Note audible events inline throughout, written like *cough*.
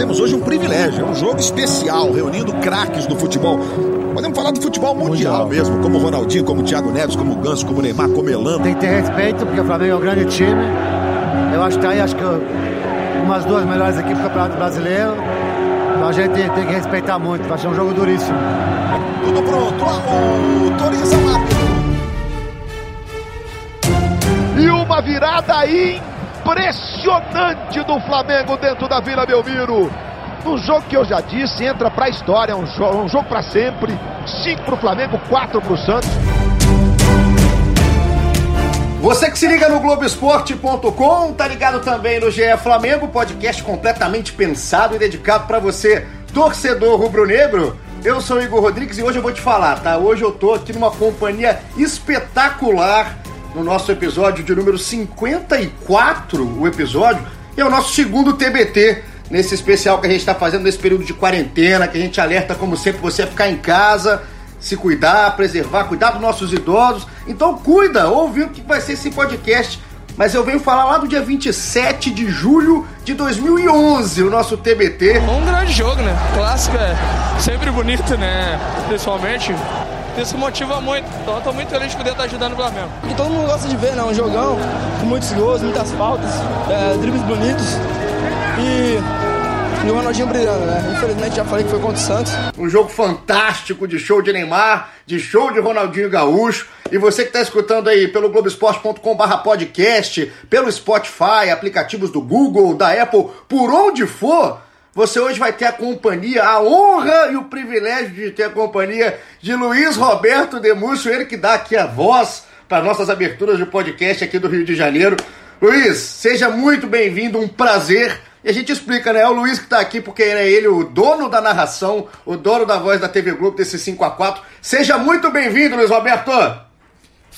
temos hoje um privilégio, é um jogo especial, reunindo craques do futebol. Podemos falar do futebol mundial, mundial. mesmo, como Ronaldinho, como Thiago Neves, como Ganso, como Neymar, como Elano. Tem que ter respeito, porque o Flamengo é um grande time. Eu acho que tá aí, acho que umas duas melhores equipes do Campeonato Brasileiro. Então a gente tem que respeitar muito, vai ser um jogo duríssimo. Tudo pronto, autoriza rápido. E uma virada impressionante do Flamengo dentro da Vila Belmiro. Um jogo que eu já disse, entra para a história, um, jo um jogo para sempre. Cinco para o Flamengo, quatro para o Santos. Você que se liga no Globoesporte.com, tá ligado também no GE Flamengo, podcast completamente pensado e dedicado para você, torcedor rubro-negro. Eu sou o Igor Rodrigues e hoje eu vou te falar, tá? Hoje eu tô aqui numa companhia espetacular no nosso episódio de número 54, o episódio, e é o nosso segundo TBT nesse especial que a gente está fazendo nesse período de quarentena, que a gente alerta, como sempre, você a ficar em casa, se cuidar, preservar, cuidar dos nossos idosos. Então cuida, ouve o que vai ser esse podcast. Mas eu venho falar lá do dia 27 de julho de 2011, o nosso TBT. Um grande jogo, né? Clássico é sempre bonito, né? Pessoalmente, isso motiva muito. Então eu tô muito feliz de poder estar ajudando o Flamengo. Que todo mundo gosta de ver, né? Um jogão com muitos gols, muitas faltas, é, dribles bonitos. E, e o Ronaldinho brilhando, né? Infelizmente já falei que foi contra o Santos. Um jogo fantástico de show de Neymar, de show de Ronaldinho Gaúcho. E você que está escutando aí pelo Globoesporte.com/barra podcast, pelo Spotify, aplicativos do Google, da Apple, por onde for você hoje vai ter a companhia, a honra e o privilégio de ter a companhia de Luiz Roberto Demúcio, ele que dá aqui a voz para nossas aberturas de podcast aqui do Rio de Janeiro. Luiz, seja muito bem-vindo, um prazer. E a gente explica, né? É o Luiz que está aqui porque é ele o dono da narração, o dono da voz da TV Globo desse 5 a 4 Seja muito bem-vindo, Luiz Roberto!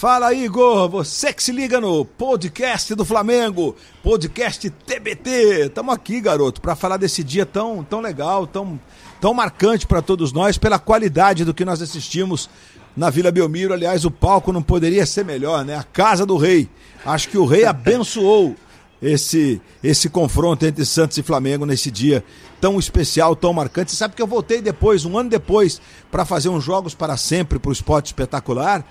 Fala Igor, você que se liga no podcast do Flamengo, podcast TBT. Estamos aqui, garoto, para falar desse dia tão, tão legal, tão, tão marcante para todos nós, pela qualidade do que nós assistimos na Vila Belmiro. Aliás, o palco não poderia ser melhor, né? A casa do rei. Acho que o rei abençoou esse esse confronto entre Santos e Flamengo nesse dia tão especial, tão marcante. Você sabe que eu voltei depois, um ano depois, para fazer uns jogos para sempre para o esporte espetacular.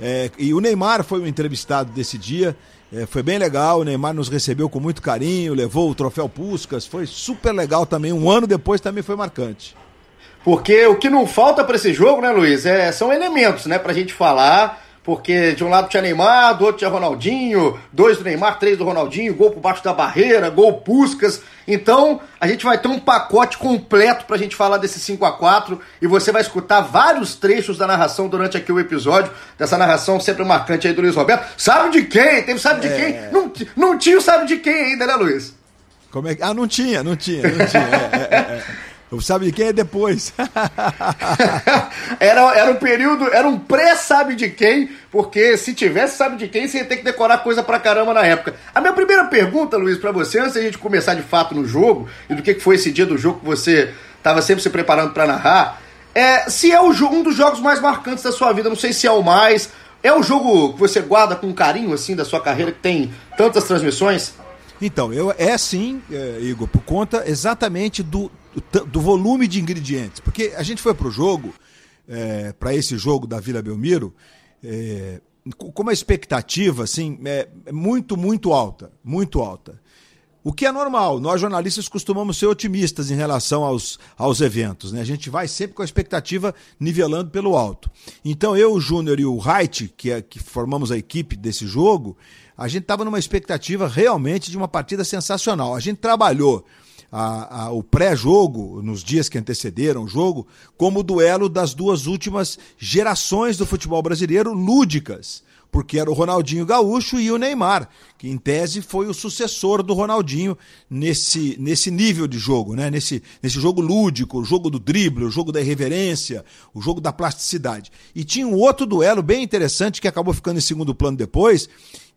É, e o Neymar foi o entrevistado desse dia. É, foi bem legal, o Neymar nos recebeu com muito carinho, levou o troféu Puscas, foi super legal também. Um ano depois também foi marcante. Porque o que não falta para esse jogo, né, Luiz, é, são elementos, né, pra gente falar porque de um lado tinha Neymar, do outro tinha Ronaldinho, dois do Neymar, três do Ronaldinho, gol por baixo da barreira, gol Puscas. Então, a gente vai ter um pacote completo pra gente falar desse 5 a 4 e você vai escutar vários trechos da narração durante aqui o episódio, dessa narração sempre marcante aí do Luiz Roberto. Sabe de quem? Teve sabe de é... quem? Não, não tinha o sabe de quem ainda, né, Luiz? Como é que... Ah, não tinha, não tinha, não tinha. É, é, é. Sabe de quem é depois. *laughs* era, era um período, era um pré-sabe de quem, porque se tivesse sabe de quem, você ia ter que decorar coisa pra caramba na época. A minha primeira pergunta, Luiz, para você, antes da gente começar de fato no jogo, e do que foi esse dia do jogo que você estava sempre se preparando para narrar, é se é o, um dos jogos mais marcantes da sua vida, não sei se é o mais. É o jogo que você guarda com carinho, assim, da sua carreira, que tem tantas transmissões? Então, eu, é sim, é, Igor, por conta exatamente do, do volume de ingredientes. Porque a gente foi para o jogo, é, para esse jogo da Vila Belmiro, é, com uma expectativa assim, é, muito, muito alta. Muito alta. O que é normal, nós jornalistas costumamos ser otimistas em relação aos, aos eventos. Né? A gente vai sempre com a expectativa nivelando pelo alto. Então eu, o Júnior e o Wright, que, é, que formamos a equipe desse jogo, a gente estava numa expectativa realmente de uma partida sensacional. A gente trabalhou a, a, o pré-jogo, nos dias que antecederam o jogo, como o duelo das duas últimas gerações do futebol brasileiro lúdicas. Porque era o Ronaldinho Gaúcho e o Neymar, que em tese foi o sucessor do Ronaldinho nesse, nesse nível de jogo, né? nesse, nesse jogo lúdico, o jogo do drible, o jogo da irreverência, o jogo da plasticidade. E tinha um outro duelo bem interessante que acabou ficando em segundo plano depois,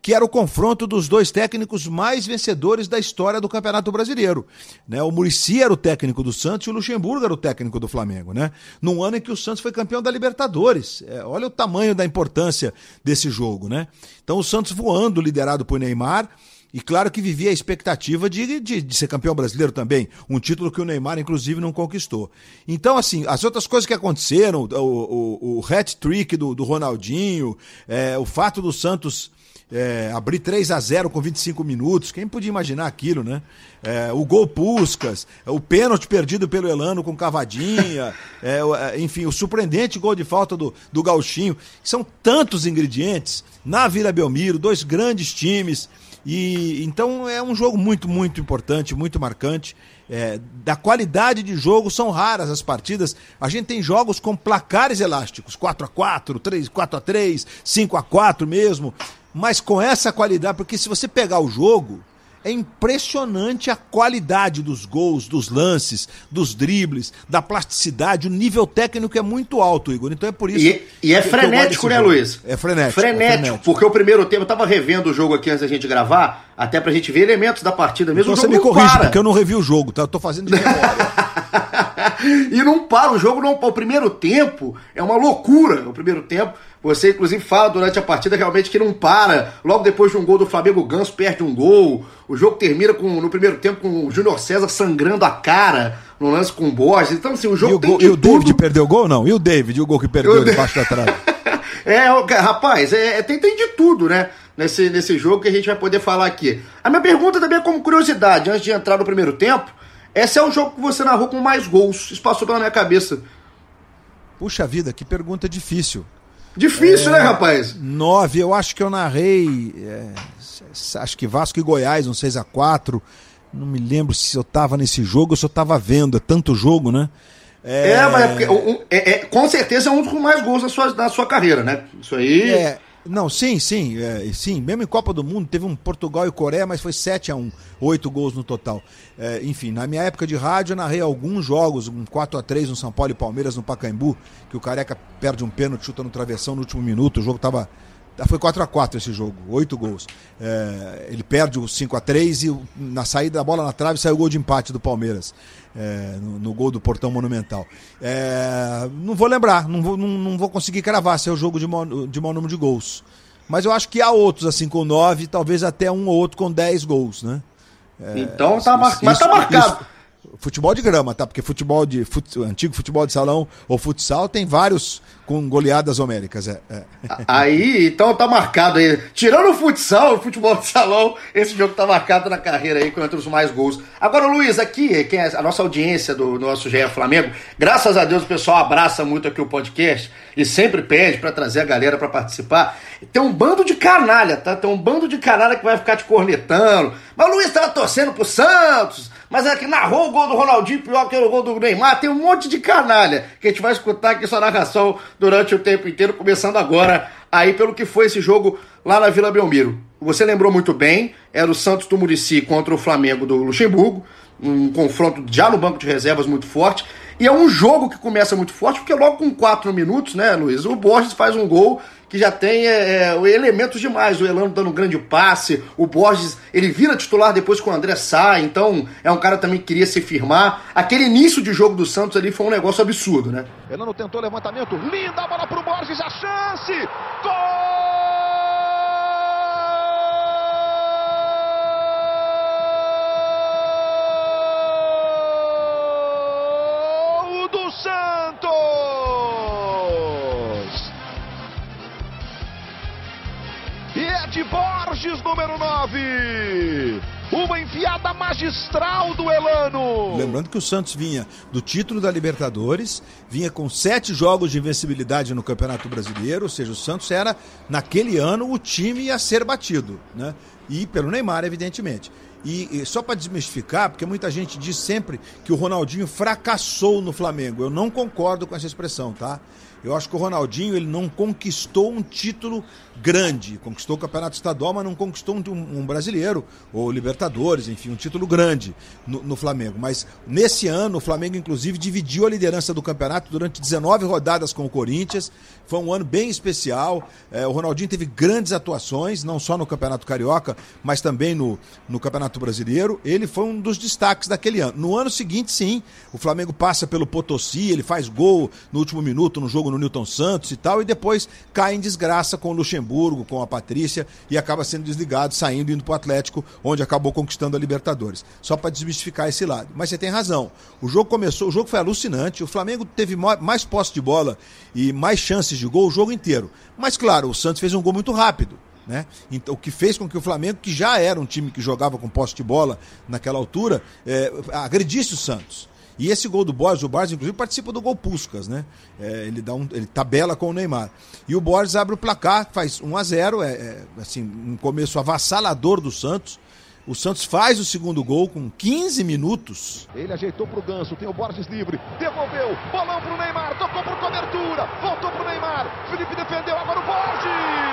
que era o confronto dos dois técnicos mais vencedores da história do Campeonato Brasileiro. Né? O Murici era o técnico do Santos e o Luxemburgo era o técnico do Flamengo. Né? Num ano em que o Santos foi campeão da Libertadores. É, olha o tamanho da importância desse jogo. Né? Então o Santos voando, liderado por Neymar, E claro que vivia a expectativa de, de, de, ser campeão brasileiro também, um título que o Neymar, inclusive, não conquistou. Então, assim, as outras coisas que aconteceram, o, o, o hat-trick do, do Ronaldinho, é, o fato do Santos é, abrir 3 a 0 com 25 minutos, quem podia imaginar aquilo, né? É, o gol Puscas, o pênalti perdido pelo Elano com cavadinha, *laughs* é, é, enfim, o surpreendente gol de falta do, do Gauchinho. São tantos ingredientes na Vila Belmiro, dois grandes times. E então é um jogo muito, muito importante, muito marcante. É, da qualidade de jogo, são raras as partidas. A gente tem jogos com placares elásticos, 4 a 4 3, 4 a 3 5 a 4 mesmo. Mas com essa qualidade, porque se você pegar o jogo, é impressionante a qualidade dos gols, dos lances, dos dribles, da plasticidade. O nível técnico é muito alto, Igor. Então é por isso. E, e é frenético, né, Luiz? É frenético, frenético. É frenético. Porque o primeiro tempo, eu tava revendo o jogo aqui antes da gente gravar, até pra gente ver elementos da partida mesmo. Então você me corrige, para. porque eu não revi o jogo, tá? Eu tô fazendo de *laughs* memória. E não para, o jogo não. O primeiro tempo é uma loucura. O primeiro tempo. Você, inclusive, fala durante a partida realmente que não para. Logo depois de um gol do Flamengo, o Ganso perde um gol. O jogo termina com, no primeiro tempo com o Júnior César sangrando a cara no lance com o Borges. Então, assim, o jogo e o tem gol, de E o tudo. David perdeu o gol não? E o David, o gol que perdeu debaixo da trave? *laughs* é, rapaz, é, é, tem, tem de tudo, né? Nesse, nesse jogo que a gente vai poder falar aqui. A minha pergunta também é como curiosidade, antes de entrar no primeiro tempo, esse é o jogo que você narrou com mais gols. Isso passou pela minha cabeça. Puxa vida, que pergunta difícil. Difícil, né, é, né, rapaz? Nove, eu acho que eu narrei. É, acho que Vasco e Goiás, um 6 a 4 Não me lembro se eu tava nesse jogo ou se eu tava vendo. É tanto jogo, né? É, é mas é, um, é, é, com certeza é um dos mais gols da sua, da sua carreira, né? Isso aí. É, não, sim, sim, é, sim. Mesmo em Copa do Mundo, teve um Portugal e Coreia, mas foi 7 a 1 oito gols no total. É, enfim, na minha época de rádio, eu narrei alguns jogos, um 4 a 3 no São Paulo e Palmeiras, no Pacaembu, que o Careca perde um pênalti, chuta no travessão no último minuto, o jogo tava foi 4 a 4 esse jogo, oito gols. É, ele perde o 5 a 3 e na saída da bola na trave saiu o gol de empate do Palmeiras, é, no, no, gol do Portão Monumental. É, não vou lembrar, não vou, não, não vou conseguir cravar se é o jogo de maior, de maior número de gols. Mas eu acho que há outros assim com 9, talvez até um ou outro com 10 gols, né? É, então tá, mar... isso, mas tá marcado. Isso, futebol de grama, tá? Porque futebol de fut, antigo futebol de salão ou futsal tem vários com goleadas homéricas. É, é. Aí, então tá marcado aí. Tirando o futsal, o futebol de salão, esse jogo tá marcado na carreira aí com entre os mais gols. Agora, Luiz, aqui, quem é a nossa audiência do, nosso GE Flamengo, graças a Deus o pessoal abraça muito aqui o podcast e sempre pede para trazer a galera para participar. Tem um bando de canalha, tá? Tem um bando de canalha que vai ficar te cornetando. Mas o Luiz tava torcendo pro Santos mas é que narrou o gol do Ronaldinho pior que o gol do Neymar. Tem um monte de canalha que a gente vai escutar aqui sua narração durante o tempo inteiro, começando agora aí pelo que foi esse jogo lá na Vila Belmiro. Você lembrou muito bem, era o Santos do Murici contra o Flamengo do Luxemburgo, um confronto já no banco de reservas muito forte. E é um jogo que começa muito forte, porque logo com 4 minutos, né, Luiz, o Borges faz um gol que já tem é, é, elementos demais. O Elano dando um grande passe, o Borges, ele vira titular depois que o André sai, então é um cara também que queria se firmar. Aquele início de jogo do Santos ali foi um negócio absurdo, né? Elano tentou levantamento, linda bola pro Borges, a chance! Gol! Magistral do Elano. Lembrando que o Santos vinha do título da Libertadores, vinha com sete jogos de invencibilidade no Campeonato Brasileiro, ou seja, o Santos era, naquele ano, o time a ser batido, né? E pelo Neymar, evidentemente. E, e, só para desmistificar, porque muita gente diz sempre que o Ronaldinho fracassou no Flamengo. Eu não concordo com essa expressão, tá? Eu acho que o Ronaldinho ele não conquistou um título grande. Conquistou o campeonato estadual, mas não conquistou um, um brasileiro, ou Libertadores, enfim, um título grande no, no, Flamengo. Mas nesse ano, o Flamengo, inclusive, dividiu a liderança do campeonato durante 19 rodadas com o Corinthians. Foi um ano bem especial. É, o Ronaldinho teve grandes atuações, não só no Campeonato Carioca, mas também no, no Campeonato Brasileiro. Ele foi um dos destaques daquele ano. No ano seguinte, sim, o Flamengo passa pelo Potosí, ele faz gol no último minuto no jogo no Newton Santos e tal, e depois cai em desgraça com o Luxemburgo, com a Patrícia, e acaba sendo desligado, saindo, indo pro Atlético, onde acabou conquistando a Libertadores. Só para desmistificar esse lado. Mas você tem razão. O jogo começou, o jogo foi alucinante, o Flamengo teve mais posse de bola e mais chances de gol o jogo inteiro. Mas claro, o Santos fez um gol muito rápido. Né? Então, o que fez com que o Flamengo, que já era um time que jogava com posse de bola naquela altura, é, agredisse o Santos. E esse gol do Borges, o Borges, inclusive, participa do gol Puscas, né? É, ele, dá um, ele tabela com o Neymar. E o Borges abre o placar, faz 1 a 0 é, é assim, um começo avassalador do Santos. O Santos faz o segundo gol com 15 minutos. Ele ajeitou pro Ganso, tem o Borges livre, devolveu, bolão pro Neymar, tocou por cobertura, voltou pro Neymar, Felipe defendeu, agora o Borges!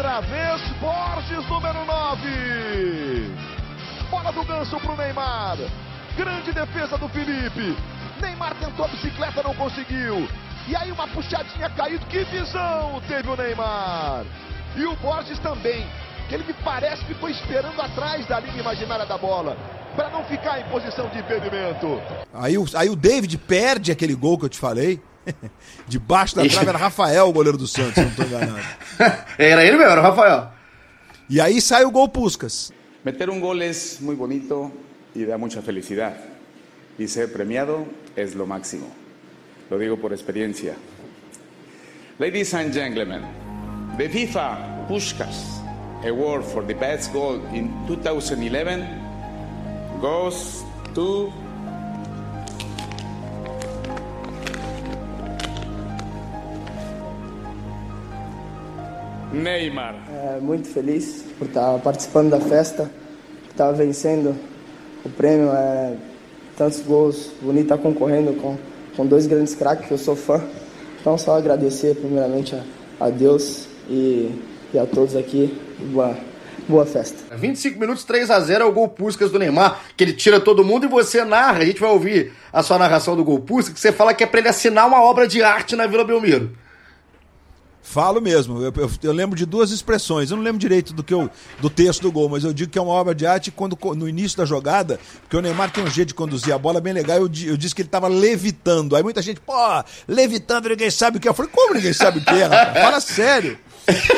Outra vez, Borges, número 9. Bola do ganso pro Neymar. Grande defesa do Felipe. Neymar tentou a bicicleta, não conseguiu. E aí uma puxadinha caído. Que visão teve o Neymar. E o Borges também. Que ele me parece que foi esperando atrás da linha imaginária da bola. Para não ficar em posição de impedimento. Aí, aí o David perde aquele gol que eu te falei. *laughs* Debaixo da trave era Rafael, o goleiro do Santos, não estou enganado. *laughs* era ele mesmo, era o Rafael. E aí sai o gol Puscas. Meter um gol é muito bonito e dá muita felicidade. E ser premiado é o máximo. Lo digo por experiência. Ladies and gentlemen, the FIFA Puskas award for the best goal in 2011 goes to Neymar. É, muito feliz por estar participando da festa, por estar vencendo o prêmio. É, tantos gols, bonito estar concorrendo com, com dois grandes craques que eu sou fã. Então, só agradecer primeiramente a, a Deus e, e a todos aqui. Boa, boa festa. 25 minutos, 3 a 0 é o gol Puskas do Neymar, que ele tira todo mundo e você narra. A gente vai ouvir a sua narração do gol Puskas, que você fala que é para ele assinar uma obra de arte na Vila Belmiro. Falo mesmo. Eu, eu, eu, lembro de duas expressões. Eu não lembro direito do que eu, do texto do gol, mas eu digo que é uma obra de arte quando no início da jogada, porque o Neymar tem um jeito de conduzir a bola bem legal. Eu, eu disse que ele estava levitando. Aí muita gente, pô, levitando, ninguém sabe o que é. Eu falei, como ninguém sabe o que é? Fala sério.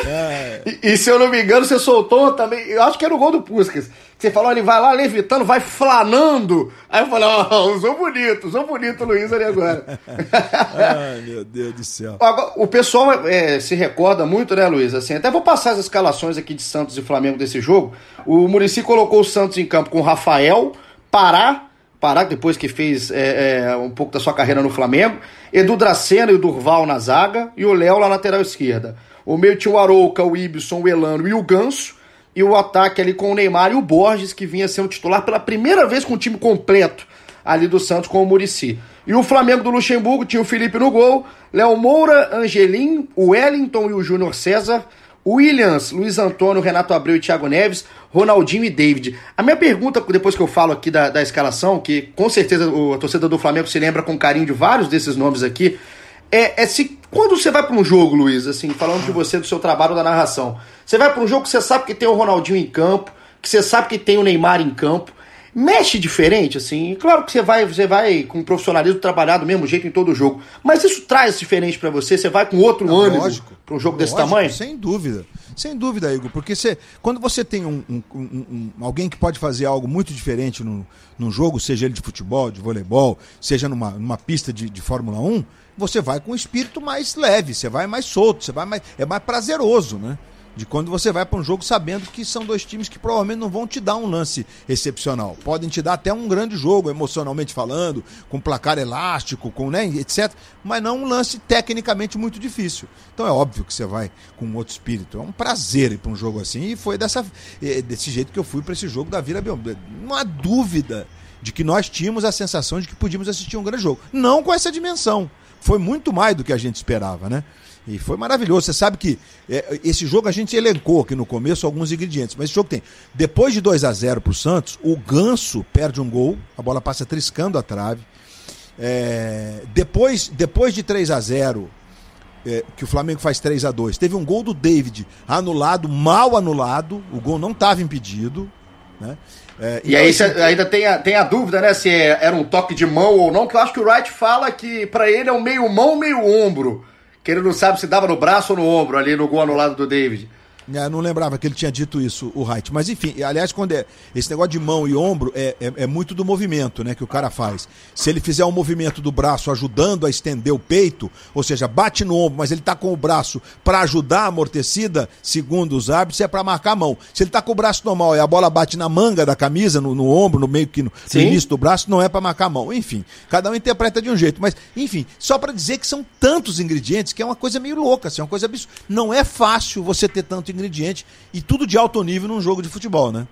É. *laughs* E, e, se eu não me engano, você soltou também. Eu acho que era o gol do Puskas. Você falou, ele vai lá levitando, vai flanando. Aí eu falei, ó, oh, *laughs* usou bonito, usou bonito o Luiz ali agora. *laughs* Ai, meu Deus do céu. Agora, o pessoal é, se recorda muito, né, Luiz? Assim, até vou passar as escalações aqui de Santos e Flamengo desse jogo. O Murici colocou o Santos em campo com Rafael, Pará, Pará, depois que fez é, é, um pouco da sua carreira no Flamengo, Edu Dracena e o Durval na zaga, e o Léo na lateral esquerda. O meio tinha o Arouca, o Ibson, o Elano e o Ganso. E o ataque ali com o Neymar e o Borges, que vinha sendo titular pela primeira vez com o time completo ali do Santos com o Murici. E o Flamengo do Luxemburgo tinha o Felipe no gol, Léo Moura, Angelim, o Wellington e o Júnior César, Williams, Luiz Antônio, Renato Abreu e Thiago Neves, Ronaldinho e David. A minha pergunta, depois que eu falo aqui da, da escalação, que com certeza a torcida do Flamengo se lembra com carinho de vários desses nomes aqui, é, é se quando você vai para um jogo, Luiz, assim, falando de você, do seu trabalho da narração, você vai para um jogo que você sabe que tem o Ronaldinho em campo, que você sabe que tem o Neymar em campo, mexe diferente, assim. Claro que você vai, você vai com profissionalismo trabalhar do mesmo jeito em todo jogo, mas isso traz diferente para você. Você vai com outro Não, ânimo para um jogo lógico, desse tamanho? Sem dúvida. Sem dúvida, Igor, porque você, quando você tem um, um, um, um, alguém que pode fazer algo muito diferente no, num jogo, seja ele de futebol, de voleibol, seja numa, numa pista de, de Fórmula 1, você vai com um espírito mais leve, você vai mais solto, você vai mais. É mais prazeroso, né? De quando você vai para um jogo sabendo que são dois times que provavelmente não vão te dar um lance excepcional. Podem te dar até um grande jogo, emocionalmente falando, com placar elástico, com né, etc. Mas não um lance tecnicamente muito difícil. Então é óbvio que você vai com outro espírito. É um prazer ir para um jogo assim. E foi dessa, desse jeito que eu fui para esse jogo da Vila Belmiro. Não há dúvida de que nós tínhamos a sensação de que podíamos assistir um grande jogo. Não com essa dimensão foi muito mais do que a gente esperava, né? E foi maravilhoso. Você sabe que é, esse jogo a gente elencou aqui no começo alguns ingredientes, mas esse jogo tem. Depois de 2 a 0 pro Santos, o Ganso perde um gol, a bola passa triscando a trave. É, depois, depois de 3 a 0 é, que o Flamengo faz 3 a 2 teve um gol do David anulado, mal anulado, o gol não estava impedido. Né? É, e aí assim, ainda tem a, tem a dúvida, né, se é, era um toque de mão ou não, que eu acho que o Wright fala que para ele é um meio mão, meio ombro que ele não sabe se dava no braço ou no ombro ali no gol anulado do David. É, não lembrava que ele tinha dito isso, o Wright. Mas enfim, aliás, quando é esse negócio de mão e ombro é, é, é, muito do movimento, né, que o cara faz. Se ele fizer um movimento do braço ajudando a estender o peito, ou seja, bate no ombro, mas ele tá com o braço para ajudar a amortecida, segundo os árbitros, é para marcar a mão. Se ele tá com o braço normal e a bola bate na manga da camisa, no, no ombro, no meio que no, no início do braço, não é para marcar a mão. Enfim, cada um interpreta de um jeito, mas enfim, só para dizer que são tantos ingredientes que é uma coisa meio louca, assim, é uma coisa absurda. Não é fácil você ter tanto ingrediente e tudo de alto nível num jogo de futebol, né?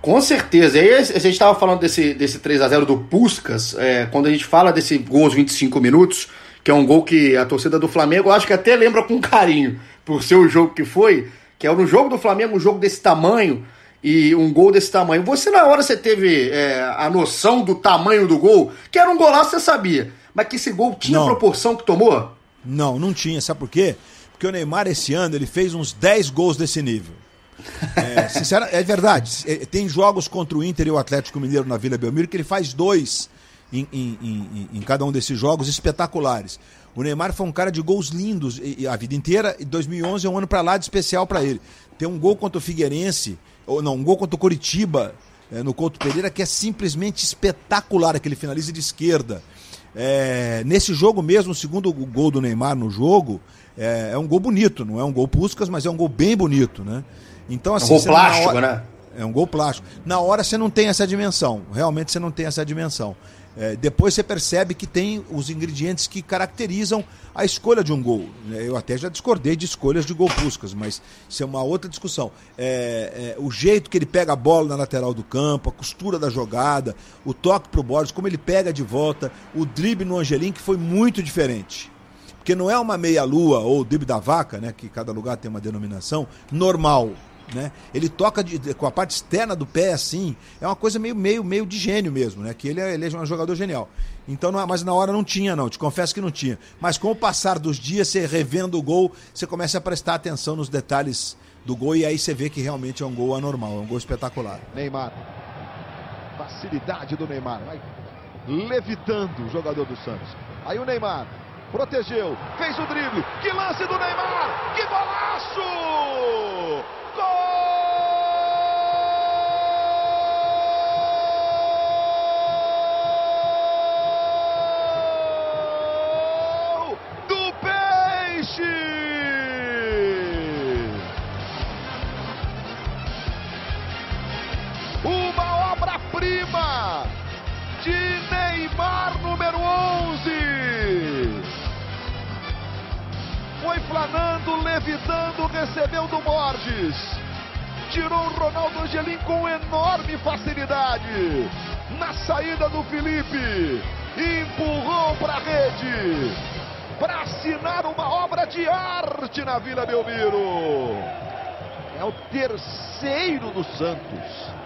Com certeza. E aí, a gente estava falando desse, desse 3 a 0 do Puscas, é, quando a gente fala desse gol aos 25 minutos, que é um gol que a torcida do Flamengo, acho que até lembra com carinho, por ser o jogo que foi, que é no jogo do Flamengo, um jogo desse tamanho e um gol desse tamanho. Você, na hora, você teve é, a noção do tamanho do gol, que era um golaço, você sabia, mas que esse gol tinha não. a proporção que tomou? Não, não tinha. Sabe por quê? Porque o Neymar esse ano ele fez uns 10 gols desse nível. É, é verdade. É, tem jogos contra o Inter e o Atlético Mineiro na Vila Belmiro que ele faz dois em, em, em, em cada um desses jogos espetaculares. O Neymar foi um cara de gols lindos a vida inteira e 2011 é um ano para lá de especial para ele. Tem um gol contra o Figueirense, ou não, um gol contra o Coritiba é, no Couto Pereira que é simplesmente espetacular, aquele finaliza de esquerda. É, nesse jogo mesmo, o segundo gol do Neymar no jogo, é, é, um gol bonito, não é um gol Puscas, mas é um gol bem bonito, né? Então, assim, é um gol plástico, hora... né? É um gol plástico. Na hora você não tem essa dimensão, realmente você não tem essa dimensão. É, depois você percebe que tem os ingredientes que caracterizam a escolha de um gol. É, eu até já discordei de escolhas de gol Puscas, mas isso é uma outra discussão. É, é, o jeito que ele pega a bola na lateral do campo, a costura da jogada, o toque pro Borges, como ele pega de volta, o drible no Angelim, que foi muito diferente. Porque não é uma meia-lua ou drible da vaca, né, que cada lugar tem uma denominação, normal. Né? Ele toca de, de, com a parte externa do pé assim, é uma coisa meio meio meio de gênio mesmo, né? Que ele é, ele é um jogador genial. Então, não, mas na hora não tinha não, te confesso que não tinha. Mas com o passar dos dias, você revendo o gol, você começa a prestar atenção nos detalhes do gol e aí você vê que realmente é um gol anormal, é um gol espetacular. Neymar. Facilidade do Neymar, vai levitando o jogador do Santos. Aí o Neymar protegeu, fez o drible. Que lance do Neymar! Que golaço! Planando, levitando, recebeu do Borges. Tirou o Ronaldo Angelim com enorme facilidade. Na saída do Felipe. Empurrou para a rede. Para assinar uma obra de arte na Vila Belmiro. É o terceiro do Santos.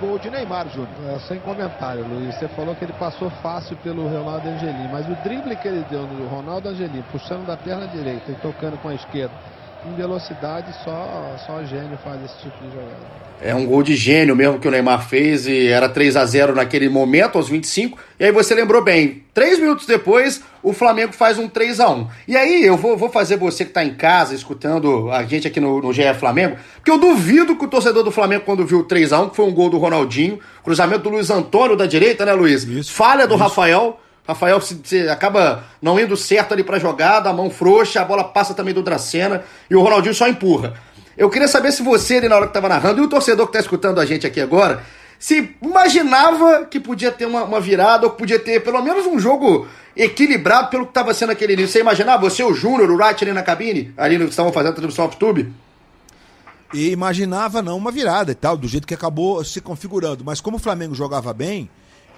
Gol de Neymar, Júnior. É, sem comentário, Luiz. Você falou que ele passou fácil pelo Ronaldo Angelim, mas o drible que ele deu no Ronaldo Angelim, puxando da perna direita e tocando com a esquerda, em velocidade, só, só gênio faz esse tipo de jogada. É um gol de gênio mesmo que o Neymar fez e era 3 a 0 naquele momento, aos 25. E aí você lembrou bem, três minutos depois, o Flamengo faz um 3 a 1 E aí eu vou, vou fazer você que está em casa escutando a gente aqui no, no GE Flamengo, porque eu duvido que o torcedor do Flamengo, quando viu o 3 a 1 que foi um gol do Ronaldinho, cruzamento do Luiz Antônio da direita, né, Luiz? Isso, Falha do isso. Rafael. Rafael se, se, acaba não indo certo ali pra jogada, a mão frouxa, a bola passa também do Dracena e o Ronaldinho só empurra. Eu queria saber se você, ali na hora que estava narrando, e o torcedor que está escutando a gente aqui agora, se imaginava que podia ter uma, uma virada, ou podia ter pelo menos um jogo equilibrado pelo que estava sendo aquele início. Você imaginava? Você, o Júnior, o Wright ali na cabine, ali no que estavam fazendo a transmissão off-tube? E imaginava não uma virada e tal, do jeito que acabou se configurando. Mas como o Flamengo jogava bem,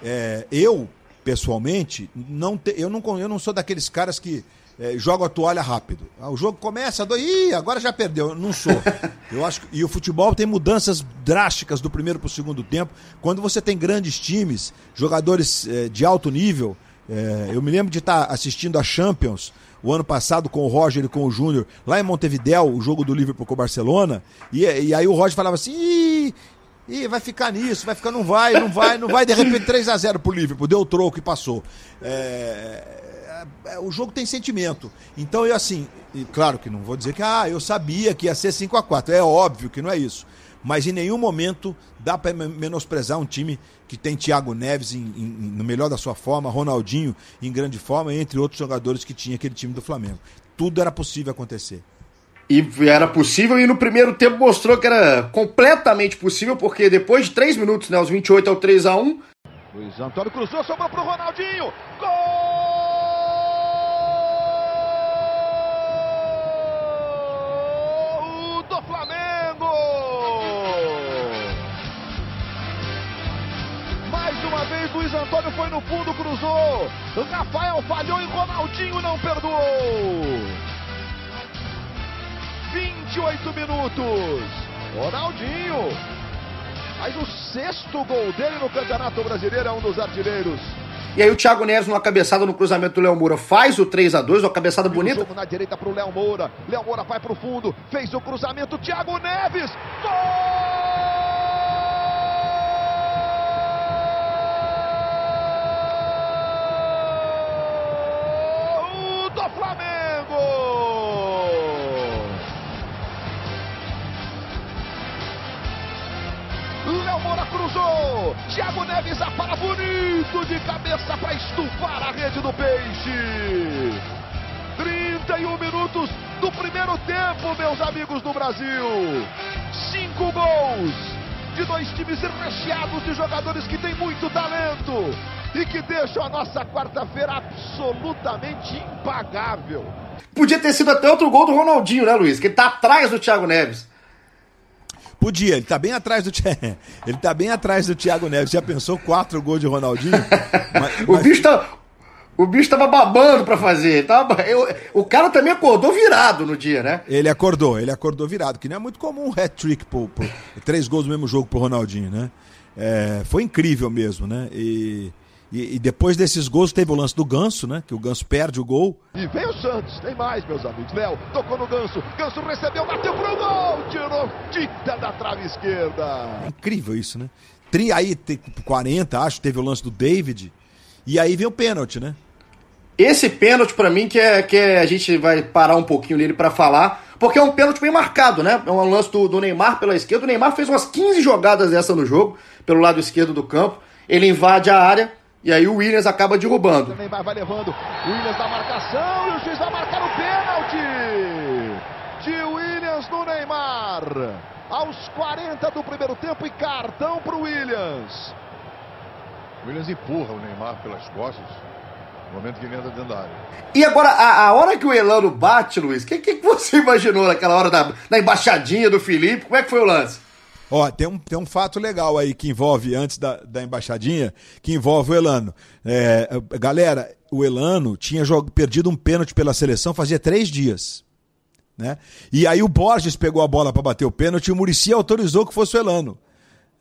é, eu pessoalmente, não te, eu, não, eu não sou daqueles caras que é, jogam a toalha rápido. Ah, o jogo começa, do, ih, agora já perdeu. Eu não sou. *laughs* Eu acho e o futebol tem mudanças drásticas do primeiro para o segundo tempo. Quando você tem grandes times, jogadores é, de alto nível, é, eu me lembro de estar assistindo a Champions o ano passado com o Roger e com o Júnior, lá em Montevidéu, o jogo do Liverpool com o Barcelona, e, e aí o Roger falava assim, Ih, vai ficar nisso, vai ficar, não vai, não vai, não vai, de repente 3 a 0 pro Liverpool, deu o troco e passou. É, é, o jogo tem sentimento. Então eu assim, claro que não vou dizer que ah, eu sabia que ia ser 5 a 4 é óbvio que não é isso. Mas em nenhum momento dá para menosprezar um time que tem Thiago Neves em, em, no melhor da sua forma, Ronaldinho em grande forma, entre outros jogadores que tinha aquele time do Flamengo. Tudo era possível acontecer. E era possível, e no primeiro tempo mostrou que era completamente possível, porque depois de 3 minutos, né, os 28 ao 3 a 1 Luiz Antônio cruzou, sobrou pro Ronaldinho. Gol! uma vez, Luiz Antônio foi no fundo, cruzou. Rafael falhou e Ronaldinho não perdoou. 28 minutos. Ronaldinho. Faz o sexto gol dele no Campeonato Brasileiro, é um dos artilheiros. E aí o Thiago Neves, numa cabeçada no cruzamento do Léo Moura, faz o 3 a 2 uma cabeçada bonita. na direita para o Léo Moura. Léo Moura vai para o fundo, fez o cruzamento, Thiago Neves. Gol! Cruzou. Thiago Neves apara bonito de cabeça para estufar a rede do Peixe. 31 minutos do primeiro tempo, meus amigos do Brasil. Cinco gols de dois times recheados de jogadores que têm muito talento e que deixam a nossa quarta-feira absolutamente impagável. Podia ter sido até outro gol do Ronaldinho, né, Luiz? Que ele tá atrás do Thiago Neves. Podia, ele tá bem atrás do *laughs* ele tá bem atrás do Thiago Neves. Já pensou quatro gols de Ronaldinho? *laughs* mas, o bicho tá o bicho tava babando para fazer. Tava, eu, o cara também acordou virado no dia, né? Ele acordou, ele acordou virado, que não é muito comum um hat-trick, três gols no mesmo jogo pro Ronaldinho, né? É, foi incrível mesmo, né? E e, e, depois desses gols teve o lance do Ganso, né? Que o Ganso perde o gol. E vem o Santos, tem mais, meus amigos. Léo tocou no Ganso, Ganso recebeu, bateu pro gol, tirou tinta da trave esquerda. É incrível isso, né? Tri, aí 40, acho, teve o lance do David. E aí vem o pênalti, né? Esse pênalti, para mim, que, é, que é, a gente vai parar um pouquinho nele para falar, porque é um pênalti bem marcado, né? É um lance do, do Neymar pela esquerda. O Neymar fez umas 15 jogadas dessa no jogo, pelo lado esquerdo do campo. Ele invade a área, e aí o Williams acaba derrubando. Também vai, vai levando o Williams na marcação e o juiz vai marcar o pênalti de Williams no Neymar. Aos 40 do primeiro tempo e cartão para o Williams. Williams empurra o Neymar pelas costas. No momento que ele entra dentro da área. E agora, a, a hora que o Elano bate, Luiz, o que, que você *laughs* imaginou naquela hora da, da embaixadinha do Felipe? Como é que foi o lance? Ó, tem um, tem um fato legal aí que envolve, antes da, da embaixadinha, que envolve o Elano. É, galera, o Elano tinha perdido um pênalti pela seleção fazia três dias. Né? E aí o Borges pegou a bola para bater o pênalti e o Murici autorizou que fosse o Elano.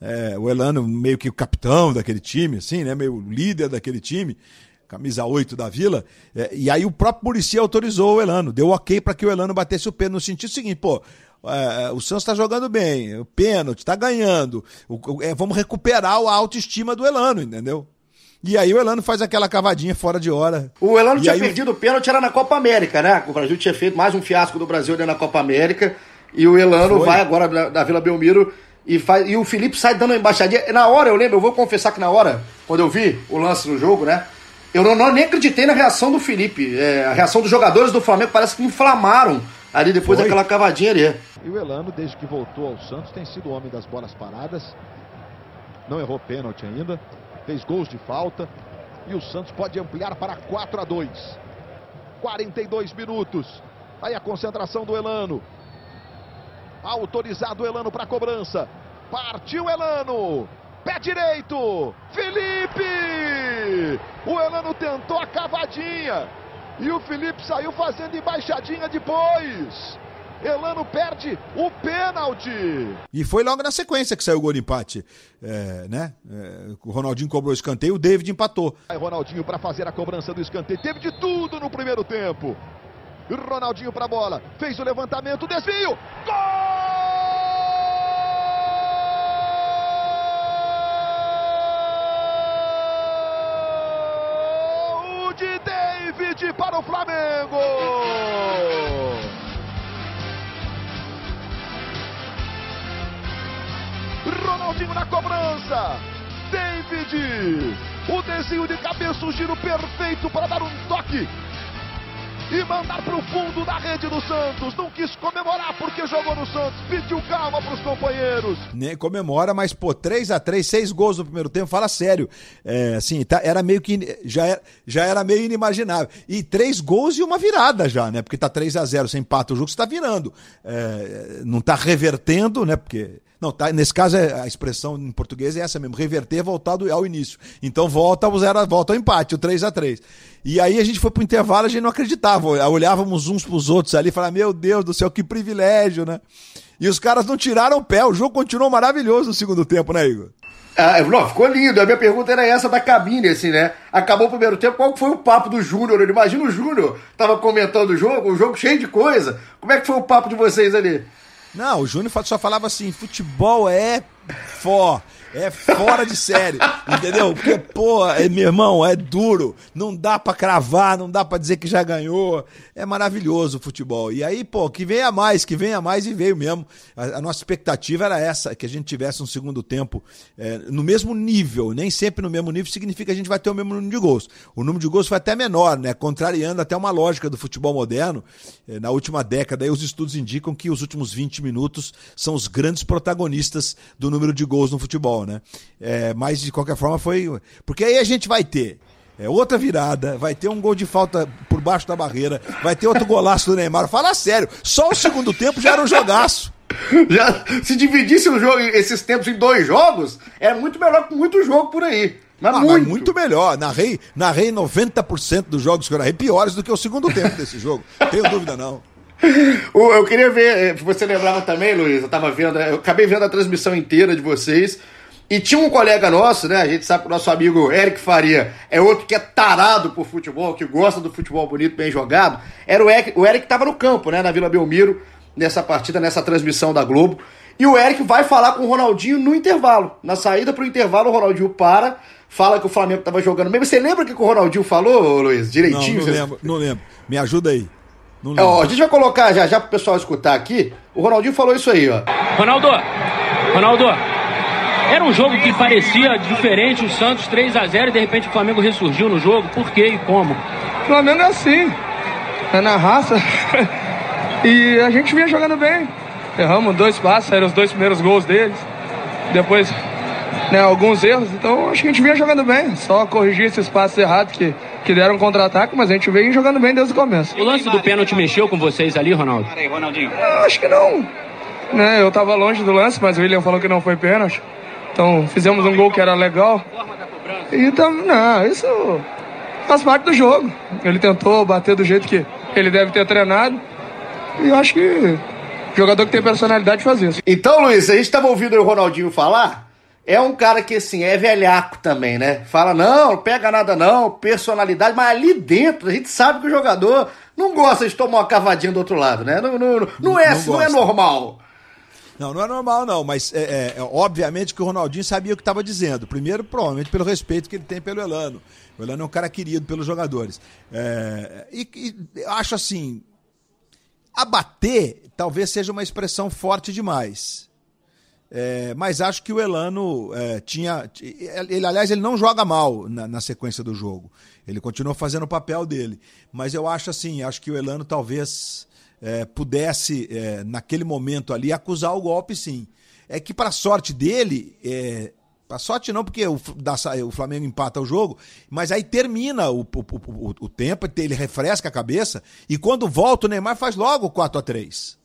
É, o Elano, meio que o capitão daquele time, assim, né? Meio líder daquele time, camisa 8 da vila. É, e aí o próprio Murici autorizou o Elano, deu ok para que o Elano batesse o pênalti no sentido seguinte, pô, é, é, o Santos está jogando bem, o pênalti, está ganhando. O, é, vamos recuperar a autoestima do Elano, entendeu? E aí o Elano faz aquela cavadinha fora de hora. O Elano e tinha perdido o pênalti, era na Copa América, né? O Brasil tinha feito mais um fiasco do Brasil na Copa América. E o Elano Foi. vai agora da, da, Vila Belmiro e, faz, e o Felipe sai dando uma embaixadinha. Na hora, eu lembro, eu vou confessar que na hora, quando eu vi o lance no jogo, né? Eu não, não nem acreditei na reação do Felipe. É, a reação dos jogadores do Flamengo parece que inflamaram ali depois Foi. daquela cavadinha ali. E o Elano, desde que voltou ao Santos, tem sido o homem das bolas paradas. Não errou pênalti ainda. Fez gols de falta. E o Santos pode ampliar para 4 a 2. 42 minutos. Aí a concentração do Elano. Autorizado o Elano para cobrança. Partiu Elano. pé direito. Felipe! O Elano tentou a cavadinha. E o Felipe saiu fazendo embaixadinha depois. Elano perde o pênalti. E foi logo na sequência que saiu o gol de empate. É, né? É, o Ronaldinho cobrou o escanteio, o David empatou. Aí Ronaldinho para fazer a cobrança do escanteio. Teve de tudo no primeiro tempo. Ronaldinho para a bola. Fez o levantamento, desvio. Gol Para o Flamengo. Ronaldinho na cobrança. David. O desvio de cabeça, o giro perfeito para dar um toque e mandar para o fundo da rede do Santos. Não quis comemorar porque jogou no Santos, pediu calma para os companheiros. Nem comemora, mas pô, 3 a 3 seis gols no primeiro tempo, fala sério. É, assim, tá, era meio que já era, já era meio inimaginável. E três gols e uma virada já, né? Porque tá 3 a 0 você empata o jogo, você tá virando. É, não tá revertendo, né? Porque não, tá, nesse caso é, a expressão em português é essa mesmo, reverter, voltar do, ao início. Então volta ao zero, volta ao empate, o 3 a 3 E aí a gente foi pro intervalo, a gente não acreditava, olhávamos uns pros outros ali e falava, meu Deus do céu, que privilégio, né? E os caras não tiraram o pé, o jogo continuou maravilhoso no segundo tempo, né, Igor? Ah, não, ficou lindo. A minha pergunta era essa da cabine, assim, né? Acabou o primeiro tempo, qual foi o papo do Júnior? Imagina o Júnior, tava comentando o jogo, o jogo cheio de coisa. Como é que foi o papo de vocês ali? Não, o Júnior só falava assim: futebol é fó. É fora de série, entendeu? Porque, pô, é, meu irmão, é duro. Não dá pra cravar, não dá pra dizer que já ganhou. É maravilhoso o futebol. E aí, pô, que venha mais, que venha mais e veio mesmo. A, a nossa expectativa era essa, que a gente tivesse um segundo tempo é, no mesmo nível. Nem sempre no mesmo nível significa que a gente vai ter o mesmo número de gols. O número de gols foi até menor, né? Contrariando até uma lógica do futebol moderno. É, na última década, aí, os estudos indicam que os últimos 20 minutos são os grandes protagonistas do número de gols no futebol né? É, mas de qualquer forma foi. Porque aí a gente vai ter. É outra virada, vai ter um gol de falta por baixo da barreira, vai ter outro golaço do Neymar. Fala sério, só o segundo tempo já era um jogaço. *laughs* Já, se dividisse o jogo, esses tempos em dois jogos, é muito melhor que muito jogo por aí. Mas, ah, muito. mas muito melhor. Narrei, narrei 90% dos jogos que eu narrei piores do que o segundo tempo desse jogo. Tenho dúvida não. *laughs* Eu queria ver, eh, você lembrava também, Luiz, eu tava vendo, eu acabei vendo a transmissão inteira de vocês. E tinha um colega nosso, né? A gente sabe que o nosso amigo Eric Faria é outro que é tarado por futebol, que gosta do futebol bonito, bem jogado. Era o Eric, o Eric estava no campo, né? Na Vila Belmiro, nessa partida, nessa transmissão da Globo. E o Eric vai falar com o Ronaldinho no intervalo. Na saída para o intervalo, o Ronaldinho para, fala que o Flamengo estava jogando mesmo. Você lembra o que o Ronaldinho falou, Luiz? Direitinho? Não, não lembro, não lembro. Me ajuda aí. É, ó, a gente vai colocar já já pro pessoal escutar aqui. O Ronaldinho falou isso aí, ó. Ronaldo, Ronaldo, era um jogo que parecia diferente, o Santos 3 a 0 e de repente o Flamengo ressurgiu no jogo. Por quê e como? O Flamengo é assim, é na raça. *laughs* e a gente vinha jogando bem. Erramos dois passos, eram os dois primeiros gols deles. Depois, né, alguns erros. Então acho que a gente vinha jogando bem. Só corrigir esses passos errados que, que deram contra-ataque, mas a gente veio jogando bem desde o começo. O lance do pênalti mexeu com vocês ali, Ronaldo? Eu acho que não. Né, eu tava longe do lance, mas o William falou que não foi pênalti. Então fizemos um gol que era legal. Então, não, isso faz parte do jogo. Ele tentou bater do jeito que ele deve ter treinado. E eu acho que jogador que tem personalidade faz isso. Então, Luiz, a gente estava ouvindo o Ronaldinho falar. É um cara que, assim, é velhaco também, né? Fala, não, não pega nada não, personalidade, mas ali dentro a gente sabe que o jogador não gosta de tomar uma cavadinha do outro lado, né? Não, não, não, não é, não, não é normal. Não, não é normal, não, mas é, é, é obviamente que o Ronaldinho sabia o que estava dizendo. Primeiro, provavelmente pelo respeito que ele tem pelo Elano. O Elano é um cara querido pelos jogadores. É, e, e acho assim: abater talvez seja uma expressão forte demais. É, mas acho que o Elano é, tinha. Ele, aliás, ele não joga mal na, na, sequência do jogo. Ele continua fazendo o papel dele. Mas eu acho assim, acho que o Elano talvez é, pudesse, é, naquele momento ali, acusar o golpe, sim. É que, para sorte dele, é, para sorte não, porque o, da, o, Flamengo empata o jogo, mas aí termina o, o, o, o, tempo, ele refresca a cabeça, e quando volta o Neymar faz logo 4 a 3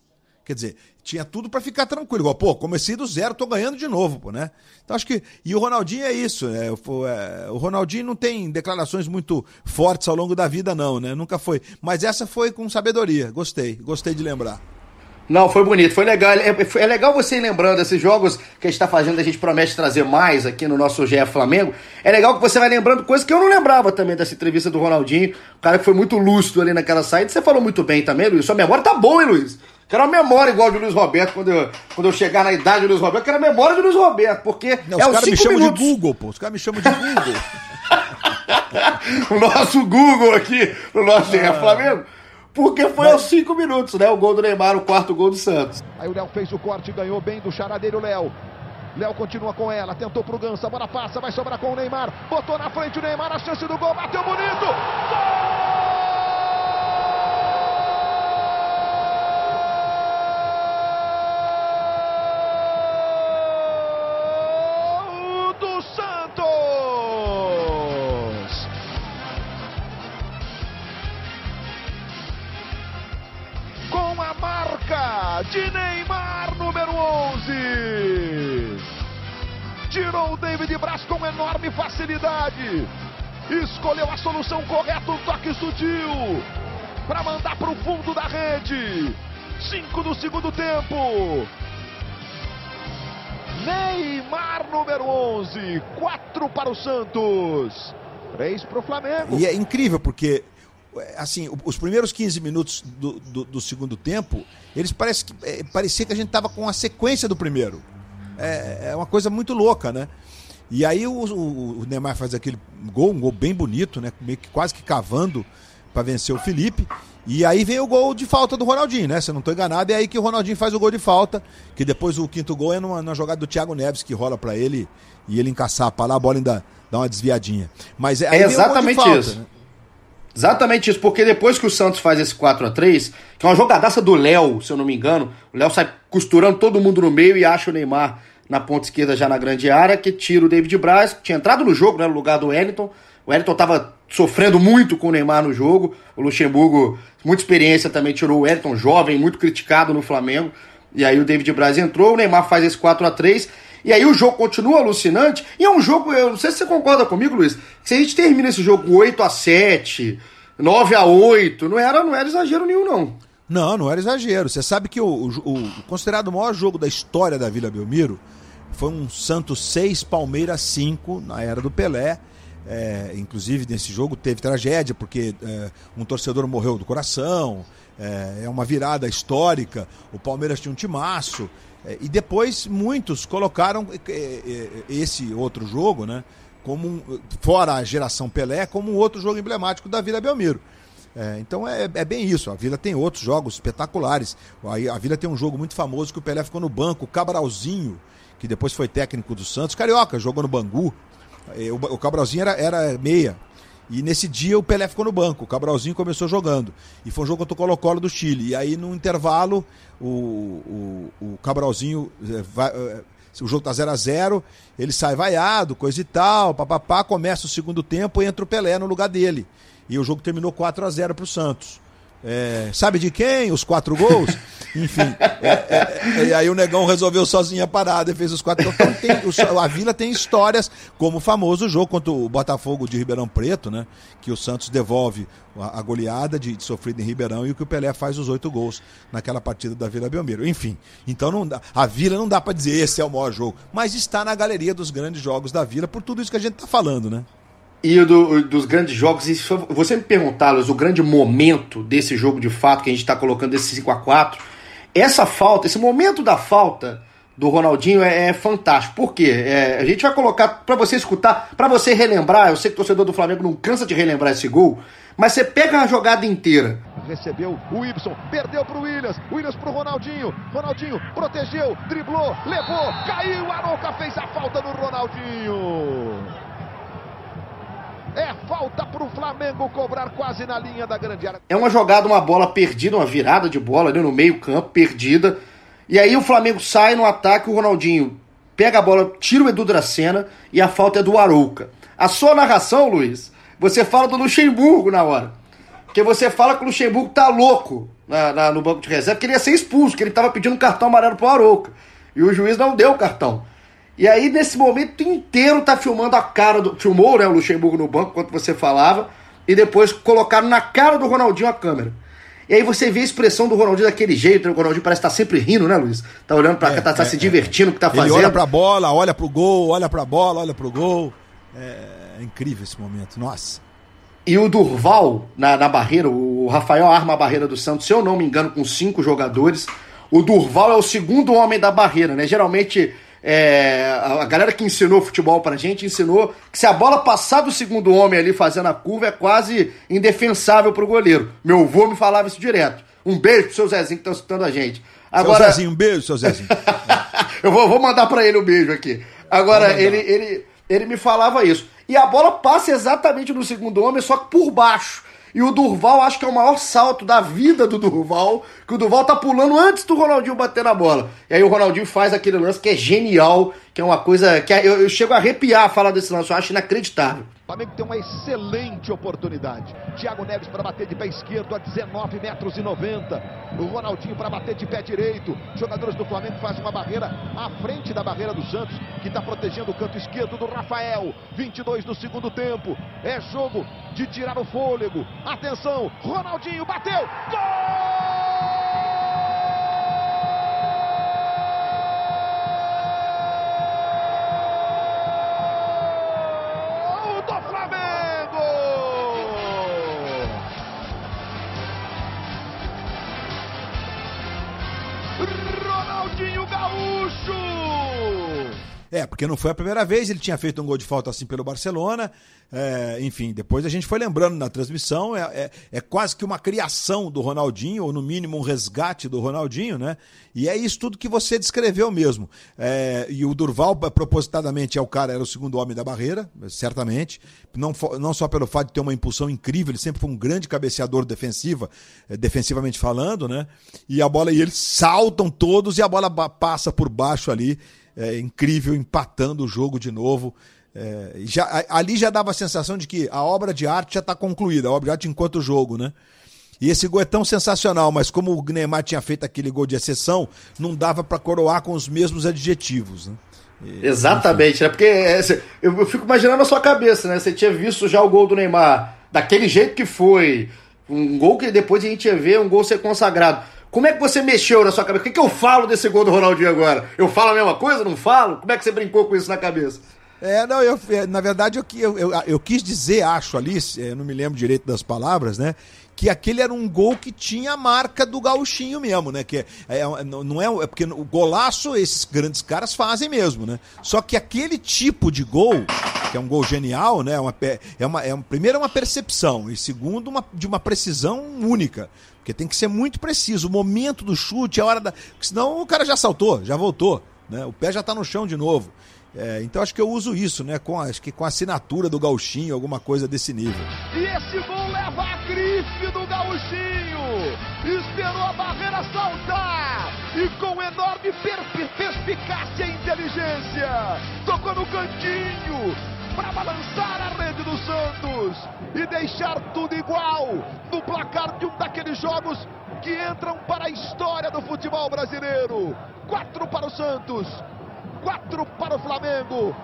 Quer dizer, tinha tudo para ficar tranquilo. Igual, pô, comecei do zero, tô ganhando de novo, pô, né? Então acho que. E o Ronaldinho é isso, né? O, é, o Ronaldinho não tem declarações muito fortes ao longo da vida, não, né? Nunca foi. Mas essa foi com sabedoria. Gostei, gostei de lembrar. Não, foi bonito, foi legal. É, é legal você ir lembrando esses jogos que a gente está fazendo, a gente promete trazer mais aqui no nosso GF Flamengo. É legal que você vai lembrando coisas que eu não lembrava também dessa entrevista do Ronaldinho. O cara que foi muito lúcido ali naquela saída. Você falou muito bem também, Luiz. Sua memória tá boa, hein, Luiz? Quero uma memória igual de Luiz Roberto, quando eu, quando eu chegar na idade de Luiz Roberto, quero a memória de Luiz Roberto, porque não, é os caras me chamam minutos. de Google, pô. Os caras me chamam de Google. *laughs* o nosso Google aqui, no nosso GF ah. Flamengo. Porque foi Mas... aos 5 minutos, né? O gol do Neymar, o quarto gol do Santos. Aí o Léo fez o corte, ganhou bem do charadeiro Léo. Léo continua com ela, tentou pro Ganso, a bola passa, vai sobrar com o Neymar. Botou na frente o Neymar, a chance do gol, bateu bonito. Gol! Escolheu a solução correta, um toque sutil. Para mandar para o fundo da rede. Cinco do segundo tempo. Neymar, número 11. Quatro para o Santos. Três para o Flamengo. E é incrível porque assim, os primeiros 15 minutos do, do, do segundo tempo, eles parece que, é, parecia que a gente tava com a sequência do primeiro. É, é uma coisa muito louca, né? E aí o, o, o, Neymar faz aquele gol, um gol bem bonito, né? Meio que quase que cavando para vencer o Felipe. E aí vem o gol de falta do Ronaldinho, né? Se eu não estou enganado, é aí que o Ronaldinho faz o gol de falta, que depois o quinto gol é numa, numa jogada do Thiago Neves que rola para ele e ele encaçapa lá, a bola ainda dá uma desviadinha. Mas é exatamente falta, isso. Né? Exatamente isso, porque depois que o Santos faz esse 4 a 3 que é uma jogadaça do Léo, se eu não me engano, o Léo sai costurando todo mundo no meio e acha o Neymar na ponta esquerda já na grande área, que tira o David Braz, que tinha entrado no jogo, né, no lugar do Wellington. O Wellington estava sofrendo muito com o Neymar no jogo. O Luxemburgo, muita experiência também, tirou o Wellington, jovem, muito criticado no Flamengo. E aí o David Braz entrou, o Neymar faz esse 4 a 3 e aí o jogo continua alucinante. E é um jogo, eu não sei se você concorda comigo, Luiz, se a gente termina esse jogo 8 a 7 9 a 8 não era, não era exagero nenhum, não. Não, não era exagero. Você sabe que o, o, o considerado o maior jogo da história da Vila Belmiro foi um Santos 6, Palmeiras 5, na era do Pelé. É, inclusive, nesse jogo teve tragédia, porque é, um torcedor morreu do coração. É, é uma virada histórica. O Palmeiras tinha um timaço. É, e depois muitos colocaram é, é, esse outro jogo, né? Como um, fora a geração Pelé, como um outro jogo emblemático da Vila Belmiro. Então é, bem isso. A Vila tem outros jogos espetaculares. A, a Vila tem um jogo muito famoso que o Pelé ficou no banco, Cabralzinho, que depois foi técnico do Santos, Carioca, jogou no Bangu. É, o, Cabralzinho era, era meia. E nesse dia o Pelé ficou no banco, o Cabralzinho começou jogando. E foi um jogo contra o Colo-Colo do Chile. E aí, no intervalo, o, o, o Cabralzinho é, é, o jogo tá 0 a 0 ele sai vaiado, coisa e tal, papapá, começa o segundo tempo e entra o Pelé no lugar dele. E o jogo terminou 4 a 0 pro Santos. É, sabe de quem? Os quatro gols? *laughs* Enfim. É, é, é, e aí o Negão resolveu sozinho a parada e fez os quatro. Então tem, o, a Vila tem histórias, como o famoso jogo contra o Botafogo de Ribeirão Preto, né? Que o Santos devolve a, a goleada de, de sofrida em Ribeirão e o que o Pelé faz os oito gols naquela partida da Vila Belmiro. Enfim, então não dá, a Vila não dá para dizer esse é o maior jogo, mas está na galeria dos grandes jogos da Vila por tudo isso que a gente está falando, né? E do, dos grandes jogos. E você me perguntar, o grande momento desse jogo de fato que a gente está colocando esse 5 a 4 essa falta, esse momento da falta do Ronaldinho é, é fantástico. Por quê? É, a gente vai colocar para você escutar, para você relembrar. Eu sei que o torcedor do Flamengo não cansa de relembrar esse gol, mas você pega a jogada inteira. Recebeu o Ibson, perdeu pro Williams, Williams pro Ronaldinho, Ronaldinho protegeu, driblou, levou, caiu, Arouca fez a falta no Ronaldinho. É falta para o Flamengo cobrar quase na linha da grande área. É uma jogada, uma bola perdida, uma virada de bola ali no meio-campo, perdida. E aí o Flamengo sai no ataque, o Ronaldinho pega a bola, tira o Edu Dracena e a falta é do Arouca. A sua narração, Luiz, você fala do Luxemburgo na hora. Porque você fala que o Luxemburgo tá louco na, na, no banco de reserva, que ele ia ser expulso, que ele tava pedindo cartão amarelo pro Arouca. E o juiz não deu o cartão. E aí, nesse momento inteiro, tá filmando a cara do. Filmou, né, o Luxemburgo no banco, enquanto você falava, e depois colocaram na cara do Ronaldinho a câmera. E aí você vê a expressão do Ronaldinho daquele jeito, né? o Ronaldinho parece estar tá sempre rindo, né, Luiz? Tá olhando pra cá, tá, tá é, se divertindo, o que tá fazendo. Ele olha pra bola, olha pro gol, olha pra bola, olha pro gol. É, é incrível esse momento, nossa. E o Durval, na, na barreira, o Rafael arma a barreira do Santos, se eu não me engano, com cinco jogadores. O Durval é o segundo homem da barreira, né? Geralmente é, a galera que ensinou futebol pra gente ensinou que se a bola passar do segundo homem ali fazendo a curva é quase indefensável pro goleiro. Meu avô me falava isso direto. Um beijo pro seu Zezinho que tá escutando a gente. Agora... Seu Zezinho, um beijo, seu Zezinho. *laughs* Eu vou, vou mandar para ele um beijo aqui. Agora, ele, ele, ele me falava isso. E a bola passa exatamente no segundo homem, só que por baixo. E o Durval, acho que é o maior salto da vida do Durval, que o Durval tá pulando antes do Ronaldinho bater na bola. E aí o Ronaldinho faz aquele lance que é genial, que é uma coisa que é, eu, eu chego a arrepiar a falar desse lance, eu acho inacreditável. O Flamengo tem uma excelente oportunidade. Thiago Neves para bater de pé esquerdo a 19 metros e 90. O Ronaldinho para bater de pé direito. Jogadores do Flamengo fazem uma barreira à frente da barreira do Santos, que está protegendo o canto esquerdo do Rafael. 22 do segundo tempo. É jogo de tirar o fôlego. Atenção, Ronaldinho bateu. Gol! É, porque não foi a primeira vez, ele tinha feito um gol de falta assim pelo Barcelona. É, enfim, depois a gente foi lembrando na transmissão, é, é, é, quase que uma criação do Ronaldinho, ou no mínimo um resgate do Ronaldinho, né? E é isso tudo que você descreveu mesmo. É, e o Durval, propositadamente, é o cara, era o segundo homem da barreira, certamente. Não, não só pelo fato de ter uma impulsão incrível, ele sempre foi um grande cabeceador defensiva, é, defensivamente falando, né? E a bola, e eles saltam todos e a bola passa por baixo ali é, incrível, empatando o jogo de novo. É, já, ali já dava a sensação de que a obra de arte já está concluída, a obra de arte enquanto jogo, né? E esse gol é tão sensacional, mas como o Neymar tinha feito aquele gol de exceção, não dava para coroar com os mesmos adjetivos, né? E, Exatamente, né? Porque é, eu, eu fico imaginando a sua cabeça, né? Você tinha visto já o gol do Neymar daquele jeito que foi, um gol que depois a gente ia ver um gol ser consagrado. Como é que você mexeu na sua cabeça? O que, que eu falo desse gol do Ronaldinho agora? Eu falo a mesma coisa? Não falo? Como é que você brincou com isso na cabeça? É, não, eu, é, na verdade eu, eu, eu, eu quis dizer, acho ali, eu não me lembro direito das palavras, né? que aquele era um gol que tinha a marca do gauchinho mesmo, né? Que é, é, não é, é porque o golaço esses grandes caras fazem mesmo, né? Só que aquele tipo de gol, que é um gol genial, né? Uma, é uma, é uma, primeiro é uma percepção e segundo uma, de uma precisão única. Porque tem que ser muito preciso. O momento do chute, a hora da. Senão o cara já saltou, já voltou. Né? O pé já está no chão de novo. É, então acho que eu uso isso, né? Com, acho que com a assinatura do gauchinho, alguma coisa desse nível. E esse gol leva a grife do gauchinho. Esperou a barreira saltar. E com enorme perspicácia e inteligência. Tocou no cantinho para balançar a rede do Santos e deixar tudo igual no placar de um daqueles jogos que entram para a história do futebol brasileiro. Quatro para o Santos, quatro para o Flamengo.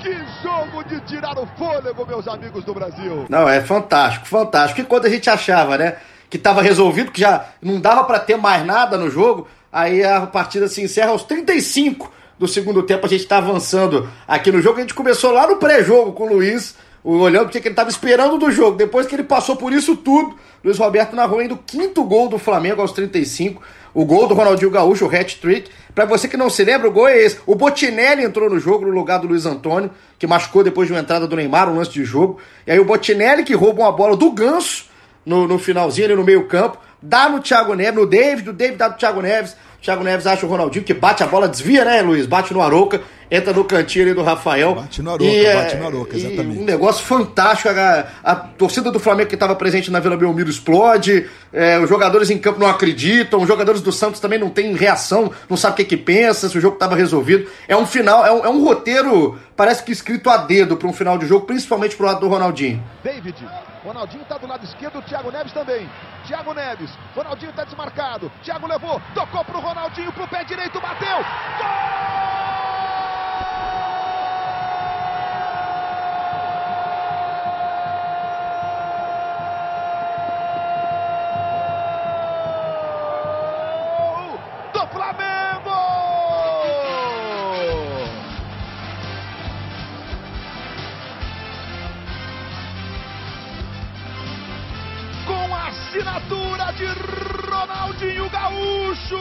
Que jogo de tirar o fôlego, meus amigos do Brasil. Não, é fantástico, fantástico. E quando a gente achava, né, que estava resolvido, que já não dava para ter mais nada no jogo, aí a partida se encerra aos 35 do segundo tempo, a gente está avançando aqui no jogo. A gente começou lá no pré-jogo com o Luiz, olhando o que ele estava esperando do jogo. Depois que ele passou por isso tudo, Luiz Roberto narrou ainda o quinto gol do Flamengo aos 35. O gol do Ronaldinho Gaúcho, o hat-trick. Para você que não se lembra, o gol é esse. O Botinelli entrou no jogo no lugar do Luiz Antônio, que machucou depois de uma entrada do Neymar, um lance de jogo. E aí o Botinelli que rouba uma bola do Ganso no, no finalzinho, ali no meio campo. Dá no Thiago Neves, no David, o David dá no Thiago Neves. Thiago Neves acha o Ronaldinho que bate a bola, desvia, né, Luiz? Bate no Arouca entra no cantinho ali do Rafael. Bate no Aroca, e, bate no Aroca, exatamente. Um negócio fantástico. A, a torcida do Flamengo que estava presente na Vila Belmiro explode. É, os jogadores em campo não acreditam. Os jogadores do Santos também não têm reação, não sabem o que, que pensa, se o jogo estava resolvido. É um final, é um, é um roteiro, parece que escrito a dedo para um final de jogo, principalmente pro lado do Ronaldinho. David. Ronaldinho tá do lado esquerdo, o Thiago Neves também. Thiago Neves, Ronaldinho tá desmarcado. Thiago levou, tocou pro Ronaldinho, pro pé direito, bateu. Gol! Ronaldinho Gaúcho!